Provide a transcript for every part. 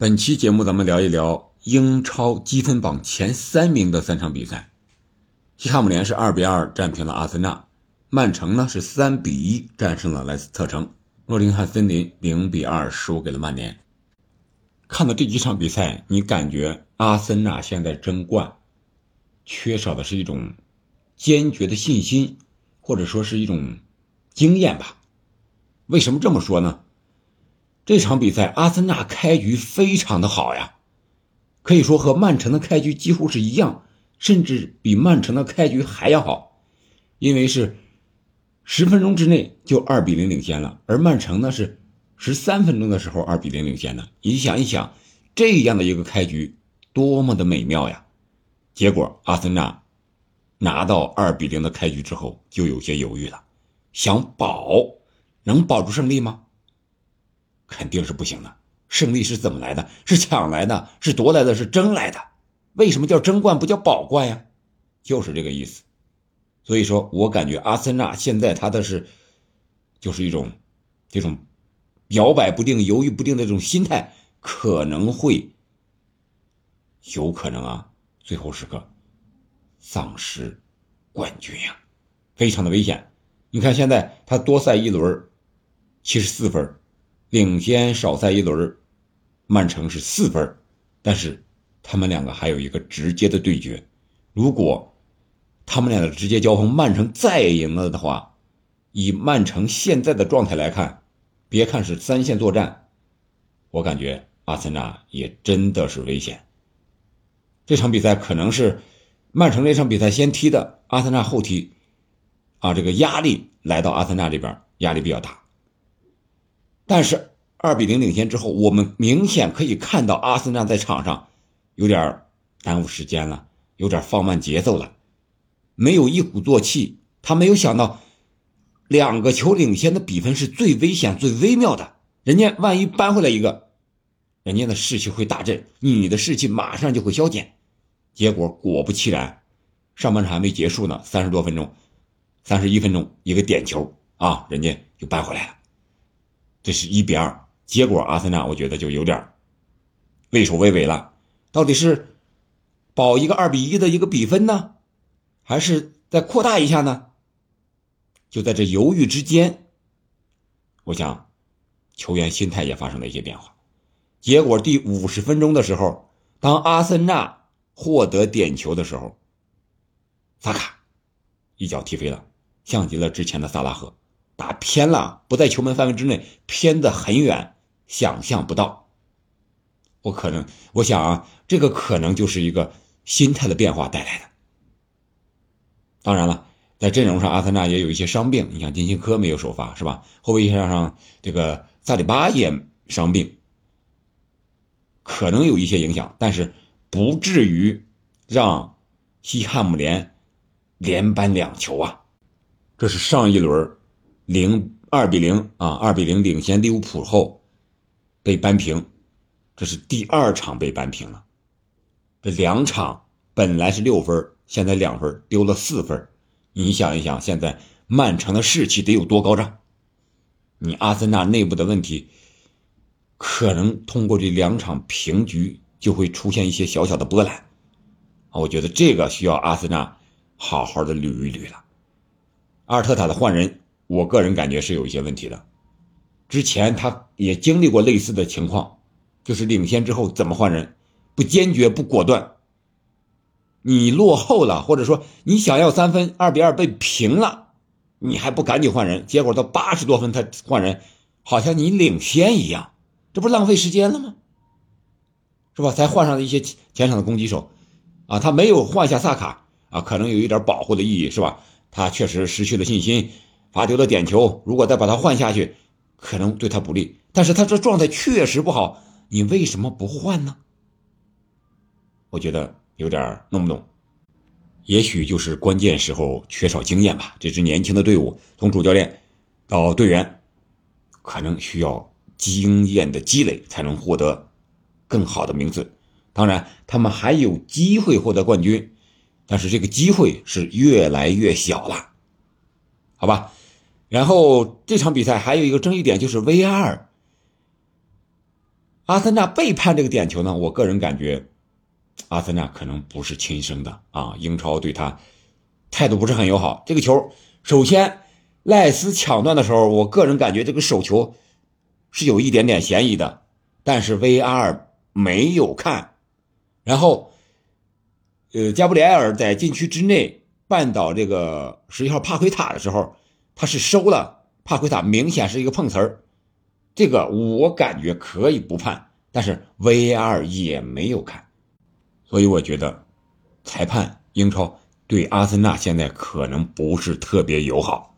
本期节目咱们聊一聊英超积分榜前三名的三场比赛。西汉姆联是二比二战平了阿森纳，曼城呢是三比一战胜了莱斯特城，诺丁汉森林零比二输给了曼联。看到这几场比赛，你感觉阿森纳现在争冠缺少的是一种坚决的信心，或者说是一种经验吧？为什么这么说呢？这场比赛，阿森纳开局非常的好呀，可以说和曼城的开局几乎是一样，甚至比曼城的开局还要好，因为是十分钟之内就二比零领先了，而曼城呢是十三分钟的时候二比零领先的。你想一想，这样的一个开局多么的美妙呀！结果阿森纳拿到二比零的开局之后，就有些犹豫了，想保能保住胜利吗？肯定是不行的。胜利是怎么来的？是抢来的，是夺来的，是争来的。为什么叫争冠不叫保冠呀？就是这个意思。所以说我感觉阿森纳现在他的是，就是一种这种摇摆不定、犹豫不定的这种心态，可能会有可能啊，最后时刻丧失冠军呀，非常的危险。你看现在他多赛一轮，七十四分。领先少赛一轮，曼城是四分，但是他们两个还有一个直接的对决。如果他们俩的直接交锋，曼城再赢了的话，以曼城现在的状态来看，别看是三线作战，我感觉阿森纳也真的是危险。这场比赛可能是曼城这场比赛先踢的，阿森纳后踢，啊，这个压力来到阿森纳这边，压力比较大。但是二比零领先之后，我们明显可以看到阿森纳在场上有点耽误时间了，有点放慢节奏了，没有一鼓作气。他没有想到两个球领先的比分是最危险、最微妙的。人家万一扳回来一个，人家的士气会大振，你的士气马上就会消减。结果果不其然，上半场还没结束呢，三十多分钟，三十一分钟一个点球啊，人家就扳回来了。这是一比二，结果阿森纳我觉得就有点畏首畏尾了。到底是保一个二比一的一个比分呢，还是再扩大一下呢？就在这犹豫之间，我想球员心态也发生了一些变化。结果第五十分钟的时候，当阿森纳获得点球的时候，萨卡一脚踢飞了，像极了之前的萨拉赫。打偏了，不在球门范围之内，偏的很远，想象不到。我可能，我想啊，这个可能就是一个心态的变化带来的。当然了，在阵容上，阿森纳也有一些伤病，你像金琴科没有首发是吧？后卫线上这个萨里巴也伤病，可能有一些影响，但是不至于让西汉姆联连扳两球啊！这是上一轮。零二比零啊，二比零领先利物浦后被扳平，这是第二场被扳平了。这两场本来是六分，现在两分丢了四分。你想一想，现在曼城的士气得有多高涨？你阿森纳内部的问题，可能通过这两场平局就会出现一些小小的波澜啊。我觉得这个需要阿森纳好好的捋一捋了。阿尔特塔的换人。我个人感觉是有一些问题的，之前他也经历过类似的情况，就是领先之后怎么换人，不坚决不果断。你落后了，或者说你想要三分，二比二被平了，你还不赶紧换人，结果到八十多分他换人，好像你领先一样，这不浪费时间了吗？是吧？才换上了一些前场的攻击手，啊，他没有换下萨卡啊，可能有一点保护的意义，是吧？他确实失去了信心。罚丢了点球，如果再把他换下去，可能对他不利。但是他这状态确实不好，你为什么不换呢？我觉得有点弄不懂，也许就是关键时候缺少经验吧。这支年轻的队伍，从主教练到队员，可能需要经验的积累才能获得更好的名次。当然，他们还有机会获得冠军，但是这个机会是越来越小了，好吧？然后这场比赛还有一个争议点就是 VR，阿森纳被判这个点球呢，我个人感觉，阿森纳可能不是亲生的啊。英超对他态度不是很友好。这个球，首先赖斯抢断的时候，我个人感觉这个手球是有一点点嫌疑的，但是 VAR 没有看。然后，呃，加布里埃尔在禁区之内绊倒这个十一号帕奎塔的时候，他是收了帕奎塔，明显是一个碰瓷儿。这个我感觉可以不判，但是 VAR 也没有看，所以我觉得裁判英超对阿森纳现在可能不是特别友好。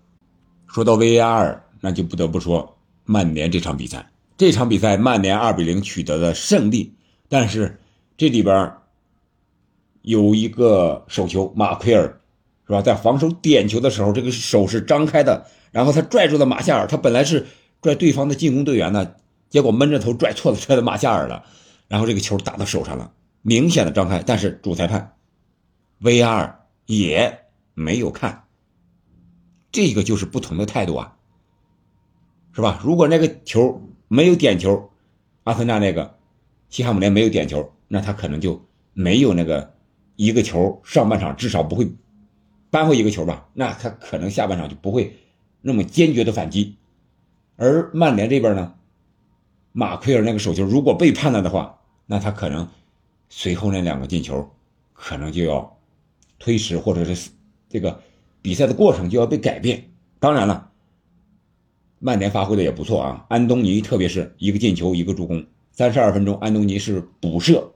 说到 VAR，那就不得不说曼联这场比赛。这场比赛曼联二比零取得了胜利，但是这里边有一个手球，马奎尔是吧？在防守点球的时候，这个手是张开的，然后他拽住了马夏尔，他本来是。拽对方的进攻队员呢，结果闷着头拽错了，拽到马夏尔了，然后这个球打到手上了，明显的张开，但是主裁判 VR 也没有看，这个就是不同的态度啊，是吧？如果那个球没有点球，阿森纳那个西汉姆联没有点球，那他可能就没有那个一个球，上半场至少不会扳回一个球吧？那他可能下半场就不会那么坚决的反击。而曼联这边呢，马奎尔那个手球如果被判了的话，那他可能随后那两个进球可能就要推迟，或者是这个比赛的过程就要被改变。当然了，曼联发挥的也不错啊，安东尼特别是一个进球一个助攻，三十二分钟安东尼是补射，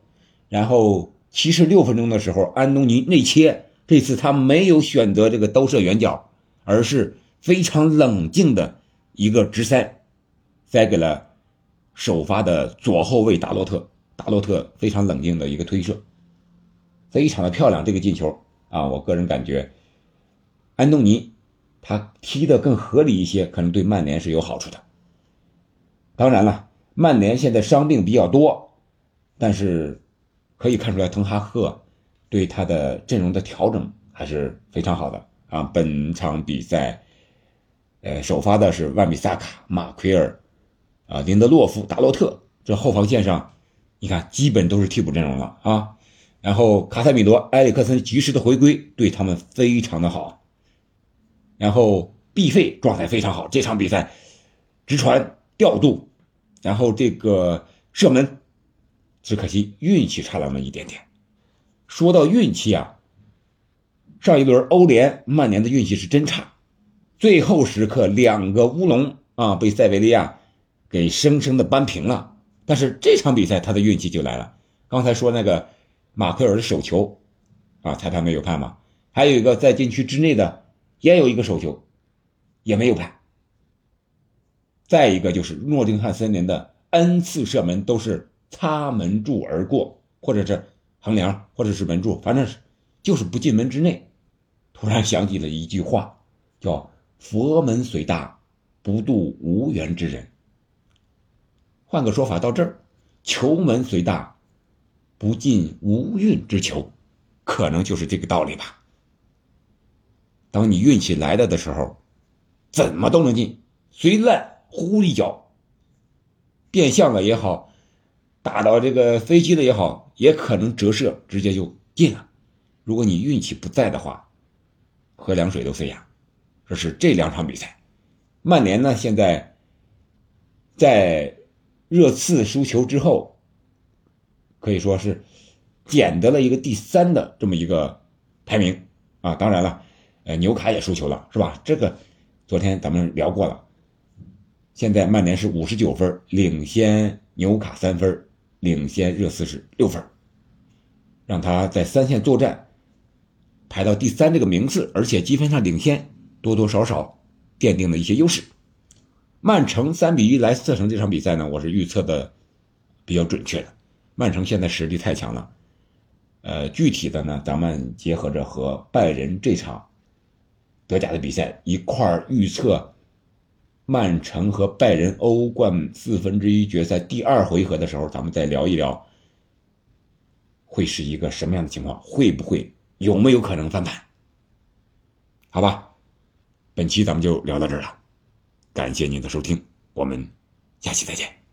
然后七十六分钟的时候安东尼内切，这次他没有选择这个兜射远角，而是非常冷静的。一个直塞，塞给了首发的左后卫达洛特。达洛特非常冷静的一个推射，非常的漂亮。这个进球啊，我个人感觉，安东尼他踢的更合理一些，可能对曼联是有好处的。当然了，曼联现在伤病比较多，但是可以看出来，滕哈赫对他的阵容的调整还是非常好的啊。本场比赛。呃，首发的是万比萨卡、马奎尔，啊，林德洛夫、达洛特，这后防线上，你看基本都是替补阵容了啊。然后卡塞米罗、埃里克森及时的回归，对他们非常的好。然后毕费状态非常好，这场比赛直传调度，然后这个射门，只可惜运气差了那么一点点。说到运气啊，上一轮欧联曼联的运气是真差。最后时刻，两个乌龙啊，被塞维利亚给生生的扳平了。但是这场比赛他的运气就来了。刚才说那个马奎尔的手球啊，裁判没有判嘛？还有一个在禁区之内的，也有一个手球，也没有判。再一个就是诺丁汉森林的 N 次射门都是擦门柱而过，或者是横梁，或者是门柱，反正是就是不进门之内。突然想起了一句话，叫。佛门虽大，不渡无缘之人。换个说法，到这儿，球门虽大，不进无运之球，可能就是这个道理吧。当你运气来了的时候，怎么都能进，随烂呼一脚，变相了也好，打到这个飞机的也好，也可能折射直接就进了。如果你运气不在的话，喝凉水都塞牙。这是这两场比赛，曼联呢现在在热刺输球之后，可以说是捡得了一个第三的这么一个排名啊。当然了，呃，纽卡也输球了，是吧？这个昨天咱们聊过了。现在曼联是五十九分，领先纽卡三分，领先热刺是六分，让他在三线作战排到第三这个名次，而且积分上领先。多多少少奠定了一些优势。曼城三比一莱斯特城这场比赛呢，我是预测的比较准确的。曼城现在实力太强了，呃，具体的呢，咱们结合着和拜仁这场德甲的比赛一块儿预测，曼城和拜仁欧冠四分之一决赛第二回合的时候，咱们再聊一聊，会是一个什么样的情况？会不会有没有可能翻盘？好吧。本期咱们就聊到这儿了，感谢您的收听，我们下期再见。